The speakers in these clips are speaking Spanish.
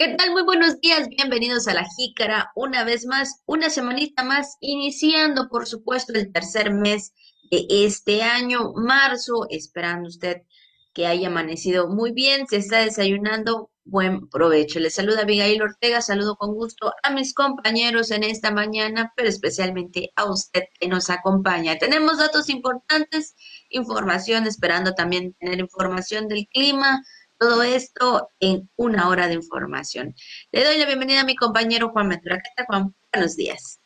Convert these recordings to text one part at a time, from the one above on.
¿Qué tal? Muy buenos días, bienvenidos a la Jícara. Una vez más, una semanita más, iniciando, por supuesto, el tercer mes de este año, marzo, esperando usted que haya amanecido muy bien, se está desayunando, buen provecho. Les saluda Abigail Ortega, saludo con gusto a mis compañeros en esta mañana, pero especialmente a usted que nos acompaña. Tenemos datos importantes, información, esperando también tener información del clima, todo esto en una hora de información. Le doy la bienvenida a mi compañero Juan Metra. ¿Qué tal, Juan? Buenos días.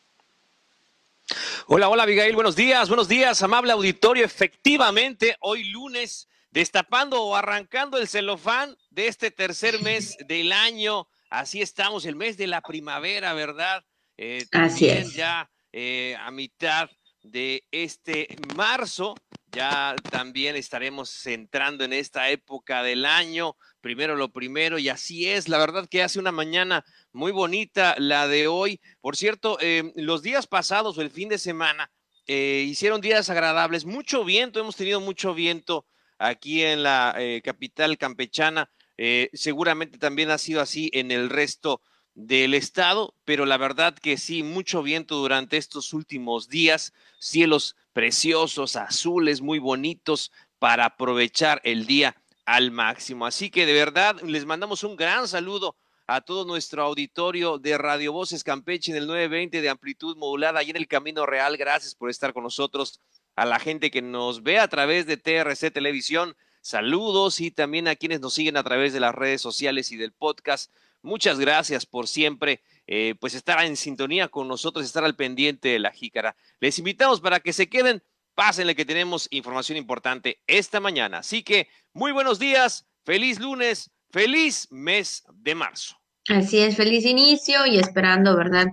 Hola, hola, Abigail. Buenos días, buenos días, amable auditorio. Efectivamente, hoy lunes, destapando o arrancando el celofán de este tercer mes del año. Así estamos, el mes de la primavera, ¿verdad? Eh, Así es. Ya eh, a mitad de este marzo ya también estaremos entrando en esta época del año, primero lo primero, y así es, la verdad que hace una mañana muy bonita la de hoy. Por cierto, em, los días pasados o el fin de semana eh, hicieron días agradables, mucho viento, hemos tenido mucho viento aquí en la eh, capital campechana, eh, seguramente también ha sido así en el resto del estado, pero la verdad que sí, mucho viento durante estos últimos días, cielos preciosos, azules, muy bonitos para aprovechar el día al máximo. Así que de verdad les mandamos un gran saludo a todo nuestro auditorio de Radio Voces Campeche en el 920 de amplitud modulada y en el Camino Real. Gracias por estar con nosotros. A la gente que nos ve a través de TRC Televisión, saludos y también a quienes nos siguen a través de las redes sociales y del podcast. Muchas gracias por siempre eh, pues estar en sintonía con nosotros, estar al pendiente de la jícara. Les invitamos para que se queden, pásenle que tenemos información importante esta mañana. Así que muy buenos días, feliz lunes, feliz mes de marzo. Así es, feliz inicio y esperando, ¿verdad?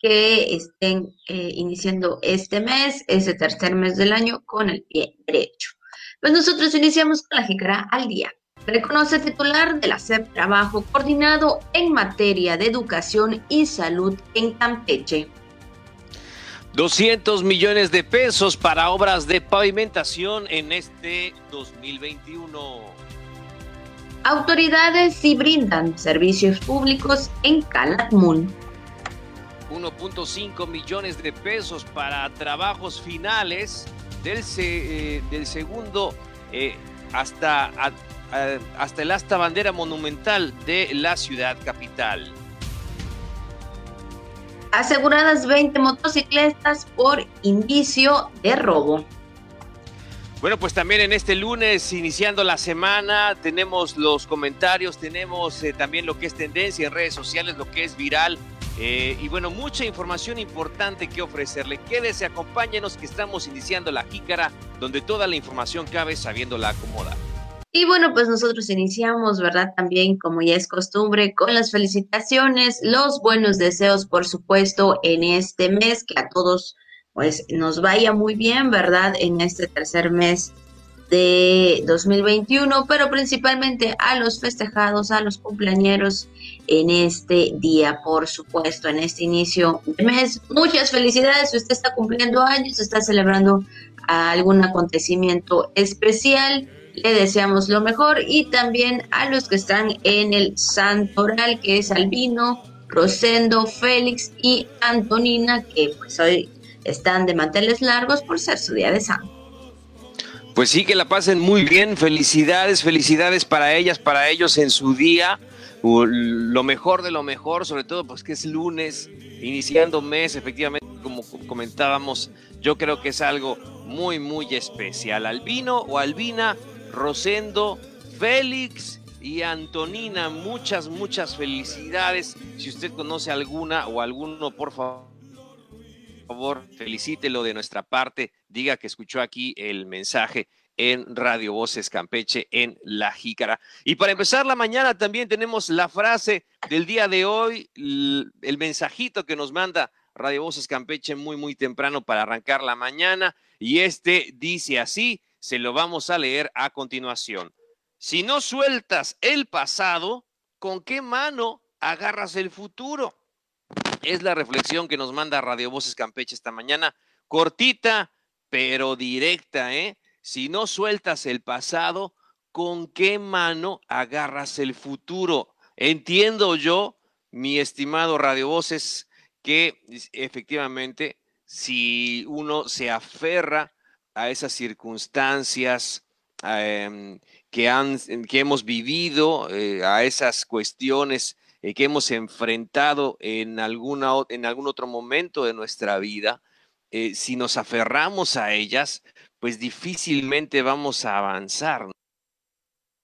Que estén eh, iniciando este mes, ese tercer mes del año, con el pie derecho. Pues nosotros iniciamos con la jícara al día. Reconoce titular de la SEP Trabajo Coordinado en materia de educación y salud en Campeche. 200 millones de pesos para obras de pavimentación en este 2021. Autoridades sí brindan servicios públicos en Calakmul. 1.5 millones de pesos para trabajos finales del, eh, del segundo eh, hasta hasta el asta bandera monumental de la ciudad capital. Aseguradas 20 motocicletas por indicio de robo. Bueno, pues también en este lunes, iniciando la semana, tenemos los comentarios, tenemos eh, también lo que es tendencia en redes sociales, lo que es viral. Eh, y bueno, mucha información importante que ofrecerle. Quédese, acompáñenos que estamos iniciando la jícara, donde toda la información cabe sabiéndola acomodar. Y bueno, pues nosotros iniciamos, ¿verdad? También, como ya es costumbre, con las felicitaciones, los buenos deseos, por supuesto, en este mes, que a todos, pues, nos vaya muy bien, ¿verdad? En este tercer mes de 2021, pero principalmente a los festejados, a los cumpleañeros en este día, por supuesto, en este inicio de mes. Muchas felicidades, usted está cumpliendo años, está celebrando algún acontecimiento especial le deseamos lo mejor y también a los que están en el Santoral, que es Albino, Rosendo, Félix y Antonina, que pues hoy están de manteles largos por ser su día de santo. Pues sí, que la pasen muy bien, felicidades, felicidades para ellas, para ellos en su día, lo mejor de lo mejor, sobre todo pues que es lunes, iniciando mes, efectivamente, como comentábamos, yo creo que es algo muy, muy especial. Albino o Albina, Rosendo, Félix y Antonina. Muchas, muchas felicidades. Si usted conoce alguna o alguno, por favor, felicítelo de nuestra parte. Diga que escuchó aquí el mensaje en Radio Voces Campeche en La Jícara. Y para empezar la mañana también tenemos la frase del día de hoy, el mensajito que nos manda Radio Voces Campeche muy, muy temprano para arrancar la mañana. Y este dice así, se lo vamos a leer a continuación. Si no sueltas el pasado, ¿con qué mano agarras el futuro? Es la reflexión que nos manda Radio Voces Campeche esta mañana, cortita, pero directa, ¿eh? Si no sueltas el pasado, ¿con qué mano agarras el futuro? entiendo yo, mi estimado Radio Voces, que efectivamente si uno se aferra a esas circunstancias em, que, han, que hemos vivido, eh, a esas cuestiones eh, que hemos enfrentado en, alguna, en algún otro momento de nuestra vida, eh, si nos aferramos a ellas, pues difícilmente vamos a avanzar.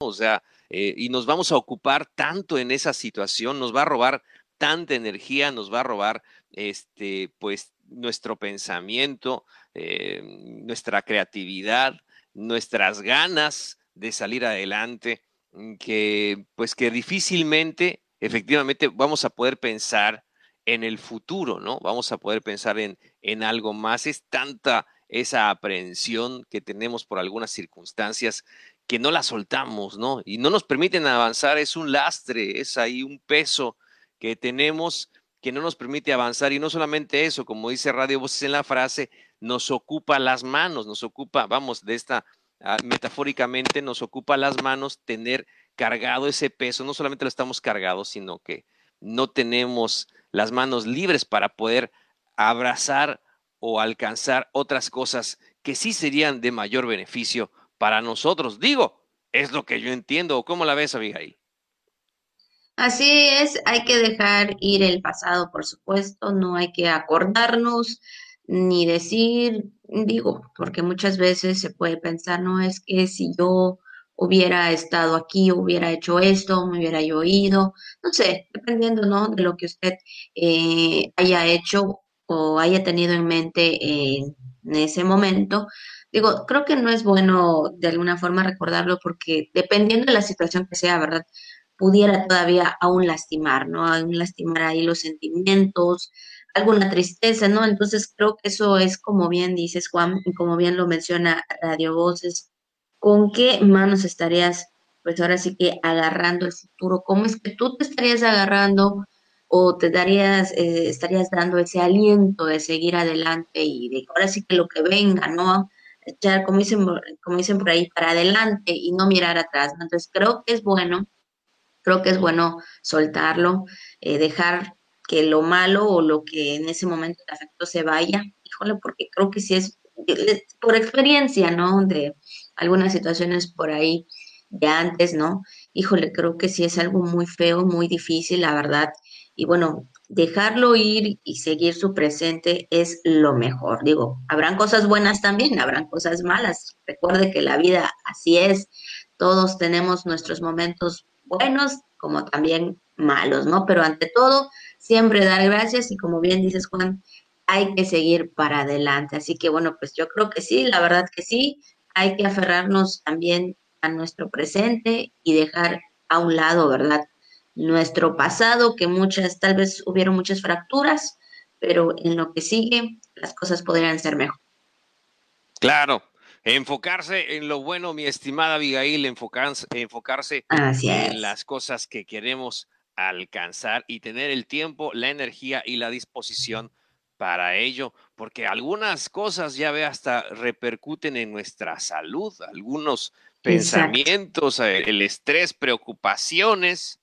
O sea, y nos vamos a ocupar tanto en esa situación, nos va a robar tanta energía, nos va a robar este, pues nuestro pensamiento, eh, nuestra creatividad, nuestras ganas de salir adelante, mm, que pues que difícilmente, efectivamente, vamos a poder pensar en el futuro, ¿no? Vamos a poder pensar en, en algo más. Es tanta esa aprehensión que tenemos por algunas circunstancias que no la soltamos, ¿no? Y no nos permiten avanzar, es un lastre, es ahí un peso que tenemos que no nos permite avanzar. Y no solamente eso, como dice Radio Voces en la frase, nos ocupa las manos, nos ocupa, vamos, de esta, ah, metafóricamente, nos ocupa las manos tener cargado ese peso. No solamente lo estamos cargados, sino que no tenemos las manos libres para poder abrazar o alcanzar otras cosas que sí serían de mayor beneficio para nosotros. Digo, es lo que yo entiendo. ¿Cómo la ves, Abigail? Así es, hay que dejar ir el pasado, por supuesto, no hay que acordarnos ni decir, digo, porque muchas veces se puede pensar, no es que si yo hubiera estado aquí, hubiera hecho esto, me hubiera yo oído, no sé, dependiendo, ¿no? De lo que usted eh, haya hecho o haya tenido en mente en ese momento. Digo, creo que no es bueno de alguna forma recordarlo porque dependiendo de la situación que sea, ¿verdad? Pudiera todavía aún lastimar, ¿no? Aún lastimar ahí los sentimientos, alguna tristeza, ¿no? Entonces creo que eso es como bien dices, Juan, y como bien lo menciona Radio Voces, ¿con qué manos estarías, pues ahora sí que agarrando el futuro? ¿Cómo es que tú te estarías agarrando o te darías, eh, estarías dando ese aliento de seguir adelante y de ahora sí que lo que venga, ¿no? Echar, como dicen, como dicen por ahí, para adelante y no mirar atrás, ¿no? Entonces creo que es bueno creo que es bueno soltarlo, eh, dejar que lo malo o lo que en ese momento te afectó se vaya, híjole, porque creo que sí es por experiencia, ¿no? De algunas situaciones por ahí de antes, ¿no? Híjole, creo que sí es algo muy feo, muy difícil, la verdad. Y bueno, dejarlo ir y seguir su presente es lo mejor. Digo, habrán cosas buenas también, habrán cosas malas. Recuerde que la vida así es. Todos tenemos nuestros momentos buenos como también malos, ¿no? Pero ante todo, siempre dar gracias y como bien dices, Juan, hay que seguir para adelante. Así que bueno, pues yo creo que sí, la verdad que sí, hay que aferrarnos también a nuestro presente y dejar a un lado, ¿verdad? Nuestro pasado, que muchas, tal vez hubieron muchas fracturas, pero en lo que sigue, las cosas podrían ser mejor. Claro, Enfocarse en lo bueno, mi estimada Abigail, enfocarse, enfocarse en las cosas que queremos alcanzar y tener el tiempo, la energía y la disposición para ello, porque algunas cosas ya ve hasta repercuten en nuestra salud, algunos pensamientos, eh, el estrés, preocupaciones,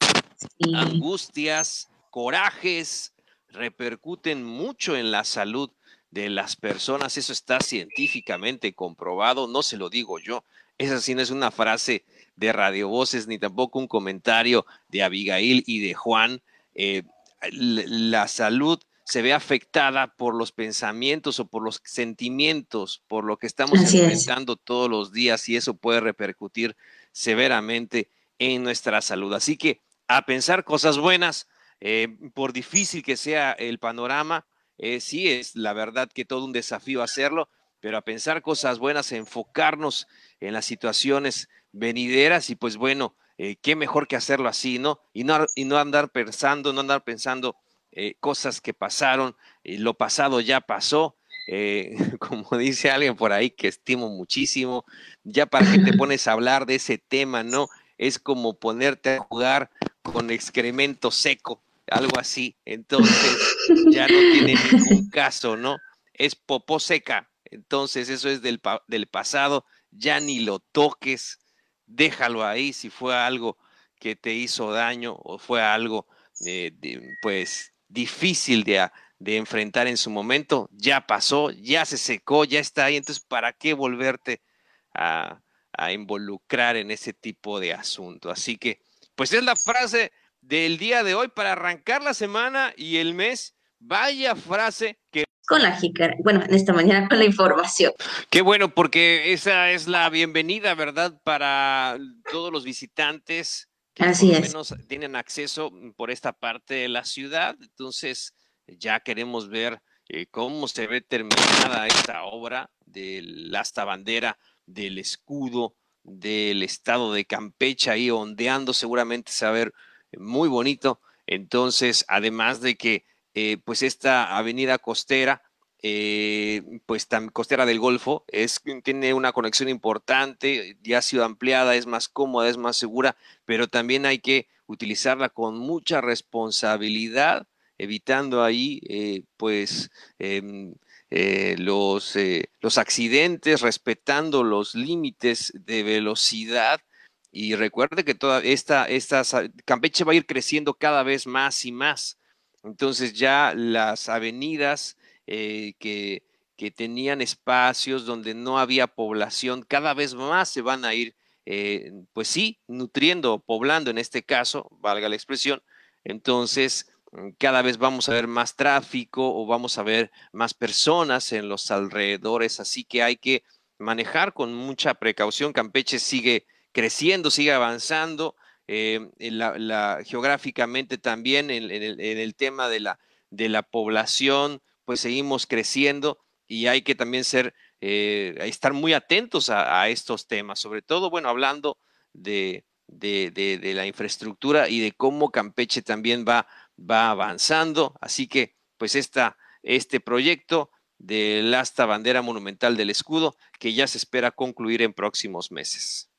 angustias, corajes, repercuten mucho en la salud de las personas, eso está científicamente comprobado, no se lo digo yo, esa sí no es una frase de Radio Voces ni tampoco un comentario de Abigail y de Juan. Eh, la salud se ve afectada por los pensamientos o por los sentimientos, por lo que estamos enfrentando todos los días y eso puede repercutir severamente en nuestra salud. Así que a pensar cosas buenas, eh, por difícil que sea el panorama, eh, sí, es la verdad que todo un desafío hacerlo, pero a pensar cosas buenas, enfocarnos en las situaciones venideras y pues bueno, eh, qué mejor que hacerlo así, ¿no? Y no, y no andar pensando, no andar pensando eh, cosas que pasaron, lo pasado ya pasó, como dice alguien por ahí que estimo muchísimo, ya para que te pones a hablar de ese tema, ¿no? Es como ponerte a jugar con excremento seco, algo así. Entonces, ya no tiene ningún caso, ¿no? Es popó seca. Entonces, eso es del, del pasado. Ya ni lo toques. Déjalo ahí si fue algo que te hizo daño o fue algo eh, pues difícil de, de enfrentar en su momento, ya pasó, ya se secó, ya está ahí, entonces ¿para qué volverte a, a involucrar en ese tipo de asunto? Así que, pues es la frase del día de hoy para arrancar la semana y el mes. Vaya frase que... Con la jícara, bueno, en esta mañana con la información. Qué bueno, porque esa es la bienvenida, ¿verdad? Para todos los visitantes que Así por es. menos tienen acceso por esta parte de la ciudad. Entonces, ya queremos ver eh, cómo se ve terminada esta obra del asta bandera, del escudo del estado de Campeche ahí ondeando, seguramente se va a ver muy bonito. Entonces, además de que eh, pues esta avenida costera, eh, pues tan costera del Golfo, es, tiene una conexión importante, ya ha sido ampliada, es más cómoda, es más segura, pero también hay que utilizarla con mucha responsabilidad, evitando ahí eh, pues em, eh, los, los accidentes, respetando los límites de velocidad. Y recuerde que toda esta, Campeche va a ir creciendo cada vez más y más. Entonces ya las avenidas eh, que, que, tenían espacios donde no había población, cada vez más se van a ir, eh, pues sí, nutriendo, poblando en este caso, valga la expresión. Entonces, cada vez vamos a ver más tráfico o vamos a ver más personas en los alrededores, así que hay que manejar con mucha precaución. Campeche sigue creciendo, sigue avanzando. Eh, la, la, geográficamente también en, el, tema de la, de la población, pues seguimos creciendo y hay que también ser, eh, estar muy atentos a, estos temas, sobre todo, bueno, hablando de, de, de, de, la infraestructura y de cómo Campeche también va, va avanzando. Así que, pues, este proyecto del asta bandera monumental del escudo, que ya se espera concluir en próximos meses.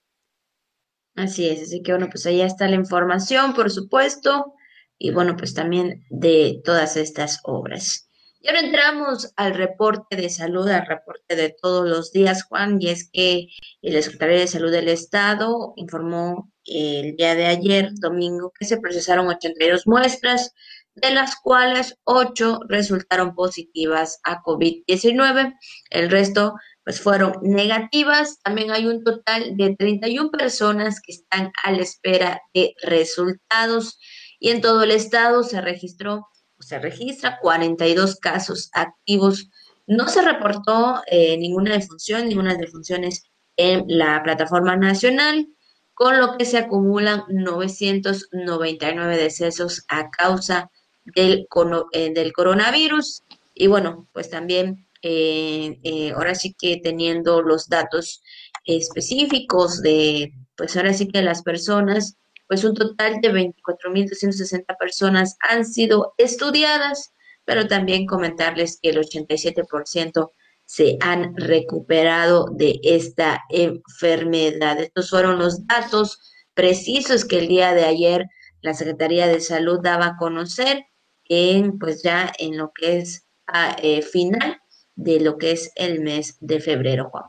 Así es, así que bueno, pues allá está la información, por supuesto, y bueno, pues también de todas estas obras. Y ahora entramos al reporte de salud, al reporte de todos los días, Juan, y es que el secretario de Salud del Estado informó el día de ayer, domingo, que se procesaron 82 muestras, de las cuales 8 resultaron positivas a COVID-19. El resto pues fueron negativas. También hay un total de 31 personas que están a la espera de resultados y en todo el estado se registró o se registra 42 casos activos. No se reportó eh, ninguna defunción, ninguna defunciones en la plataforma nacional, con lo que se acumulan 999 decesos a causa del, eh, del coronavirus. Y bueno, pues también eh, ahora sí que teniendo los datos específicos de, pues ahora sí que las personas, pues un total de 24.260 personas han sido estudiadas, pero también comentarles que el 87% se han recuperado de esta enfermedad. Estos fueron los datos precisos que el día de ayer la Secretaría de Salud daba a conocer en, pues ya en lo que es a, eh, final de lo que es el mes de febrero, Juan.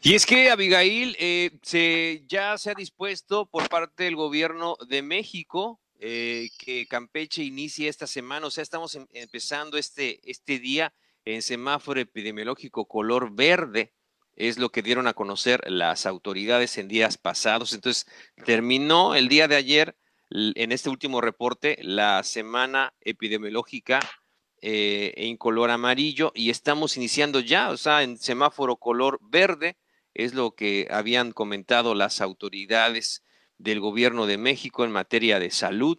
Y es que, Abigail, eh, se, ya se ha dispuesto por parte del gobierno de México eh, que Campeche inicie esta semana, o sea, estamos em, empezando este, este día en semáforo epidemiológico color verde, es lo que dieron a conocer las autoridades en días pasados. Entonces, terminó el día de ayer, en este último reporte, la semana epidemiológica eh, en color amarillo y estamos iniciando ya, o sea, en semáforo color verde, es lo que habían comentado las autoridades del gobierno de México en materia de salud.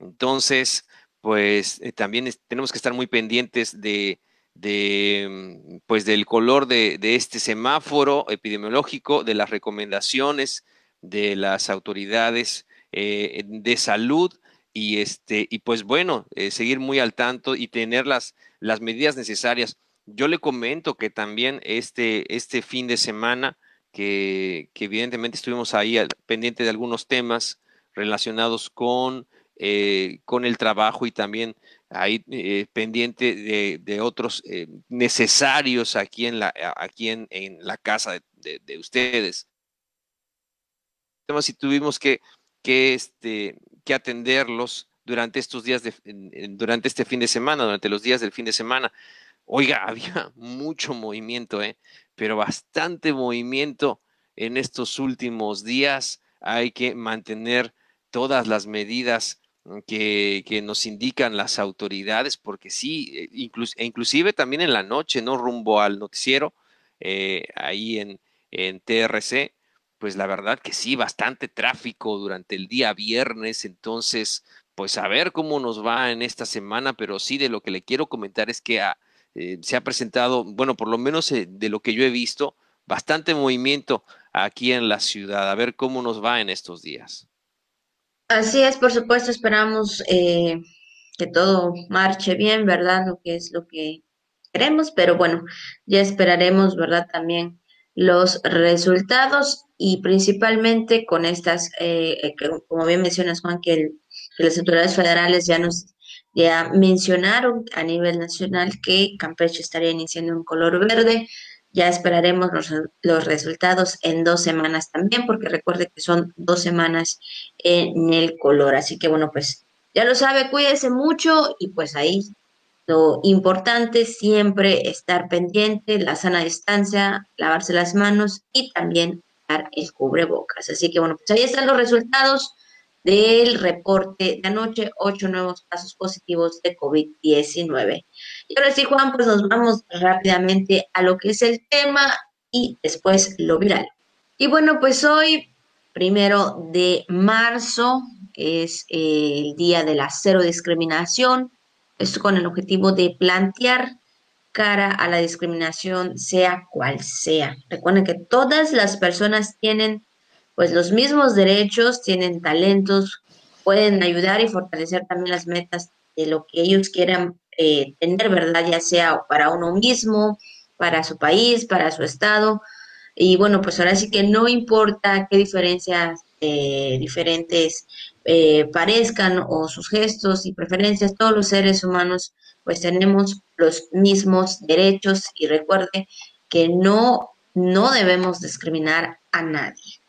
Entonces, pues eh, también tenemos que estar muy pendientes de, de pues del color de, de, este semáforo epidemiológico, de las recomendaciones de las autoridades eh, de salud y este y pues bueno eh, seguir muy al tanto y tener las, las medidas necesarias. Yo le comento que también este este fin de semana que, que evidentemente estuvimos ahí pendiente de algunos temas relacionados con eh, con el trabajo y también ahí eh, pendiente de, de otros necesarios aquí en la aquí en, en la casa de, de, de ustedes. Si tuvimos que que, este, que atenderlos durante estos días, de, durante este fin de semana, durante los días del fin de semana. Oiga, había mucho movimiento, ¿eh? pero bastante movimiento en estos últimos días. Hay que mantener todas las medidas que, que, nos indican las autoridades, porque sí, eh, e inclusive también en la noche, ¿no? Rumbo al noticiero, eh, ahí en, en TRC, pues la verdad que sí, bastante tráfico durante el día viernes, entonces, pues a ver cómo nos va en esta semana, pero sí de lo que le quiero comentar es que eh, se ha presentado, bueno, por lo menos de lo que yo he visto, bastante movimiento aquí en la ciudad, a ver cómo nos va en estos días. Así es, por supuesto, esperamos eh, que todo marche bien, ¿verdad? Lo que es lo que queremos, pero bueno, ya esperaremos, ¿verdad? También los resultados y principalmente con estas, eh, eh, como bien mencionas, Juan, que, que, las autoridades federales ya nos ya mencionaron a nivel nacional que Campeche estaría iniciando un color verde. Ya esperaremos los, resultados en dos semanas también, porque recuerde que son dos semanas en el color. Así que bueno, pues ya lo sabe, cuídese mucho y pues ahí lo importante siempre estar pendiente, la sana distancia, lavarse las manos y también dar el cubrebocas. Así que bueno, pues ahí están los resultados del reporte de anoche, ocho nuevos casos positivos de COVID-19. Y ahora sí, Juan, pues nos vamos rápidamente a lo que es el tema y después lo viral. Y bueno, pues hoy, primero de marzo, es el día de la cero discriminación. Esto con el objetivo de plantear cara a la discriminación, sea cual sea. Recuerden que todas las personas tienen pues los mismos derechos, tienen talentos, pueden ayudar y fortalecer también las metas de lo que ellos quieran eh, tener, ¿verdad? Ya sea para uno mismo, para su país, para su estado. Y bueno, pues ahora sí que no importa qué diferencias eh, diferentes eh, parezcan o sus gestos y preferencias, todos los seres humanos pues tenemos los mismos derechos y recuerde que no, no debemos discriminar a nadie.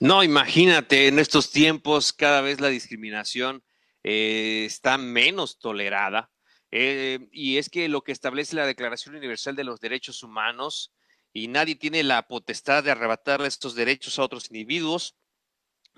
No, imagínate, en estos tiempos cada vez la discriminación está menos tolerada. Eh, y es que lo que establece la Declaración Universal de los Derechos Humanos, y nadie tiene la potestad de arrebatarle estos derechos a otros individuos,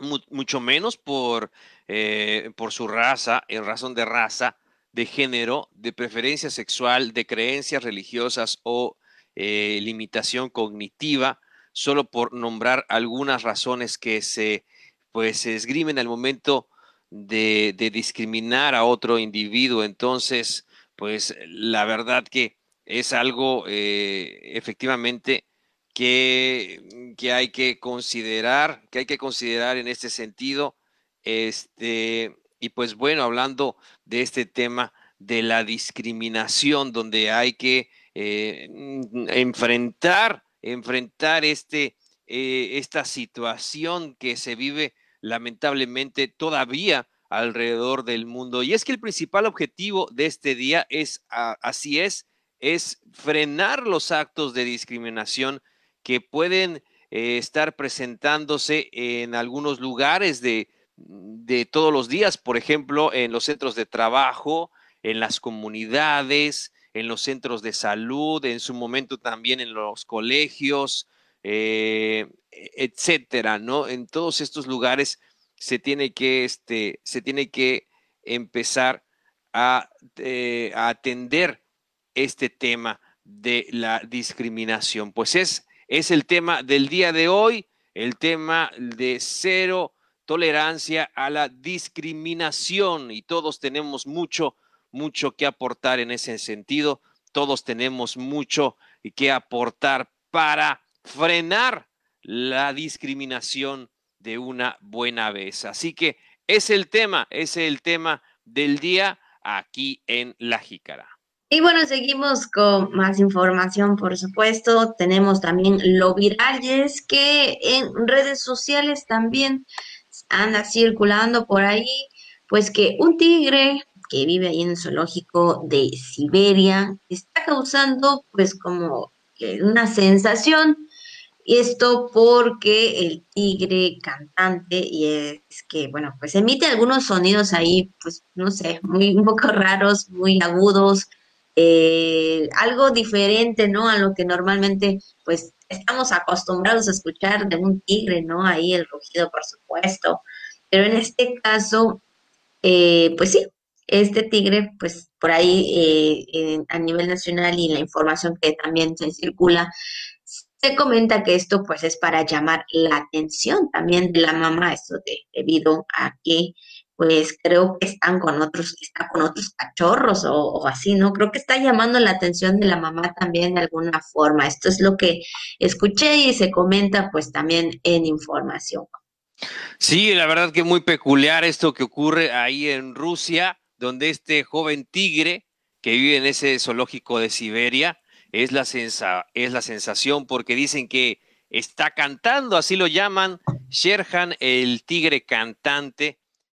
mucho menos por, eh, por su raza, en razón de raza, de género, de preferencia sexual, de creencias religiosas o eh, limitación cognitiva, solo por nombrar algunas razones que se, pues, se esgrimen al momento de, discriminar a otro individuo. Entonces, pues la verdad que es algo eh, efectivamente que, hay que considerar, que hay que considerar en este sentido. Este, y pues bueno, hablando de este tema de la discriminación, donde hay que eh, enfrentar, enfrentar este, eh, esta situación que se vive lamentablemente todavía alrededor del mundo. Y es que el principal objetivo de este día es, así es, es frenar los actos de discriminación que pueden eh, estar presentándose en algunos lugares de, de todos los días, por ejemplo, en los centros de trabajo, en las comunidades, en los centros de salud, en su momento también en los colegios, eh, etcétera, ¿no? En todos estos lugares se tiene que, este, se tiene que empezar a, eh, a atender este tema de la discriminación. Pues es, es el tema del día de hoy, el tema de cero tolerancia a la discriminación y todos tenemos mucho, mucho que aportar en ese sentido. Todos tenemos mucho que aportar para frenar la discriminación de una buena vez. Así que es el tema, es el tema del día aquí en La Jícara. Y bueno, seguimos con más información, por supuesto. Tenemos también lo viral y que en redes sociales también anda circulando por ahí, pues que un tigre que vive ahí en el zoológico de Siberia está causando pues como una sensación Esto porque el tigre cantante, y es que, bueno, pues emite algunos sonidos ahí, pues, no sé, muy un poco raros, muy agudos, eh, algo diferente, ¿no? A lo que normalmente, pues, estamos acostumbrados a escuchar de un tigre, ¿no? Ahí el rugido, por supuesto. Pero en este caso, eh, pues sí, este tigre, pues por ahí eh, a nivel nacional y la información que también se circula, se comenta que esto pues es para llamar la atención también de la mamá, esto debido a que pues creo que están con otros, está con otros cachorros o, así, ¿no? Creo que está llamando la atención de la mamá también de alguna forma. Esto es lo que escuché y se comenta pues también en información. Sí, la verdad que muy peculiar esto que ocurre ahí en Rusia, donde este joven tigre que vive en ese zoológico de Siberia es la, es la sensación porque dicen que está cantando, así lo llaman, Sherhan, el tigre cantante,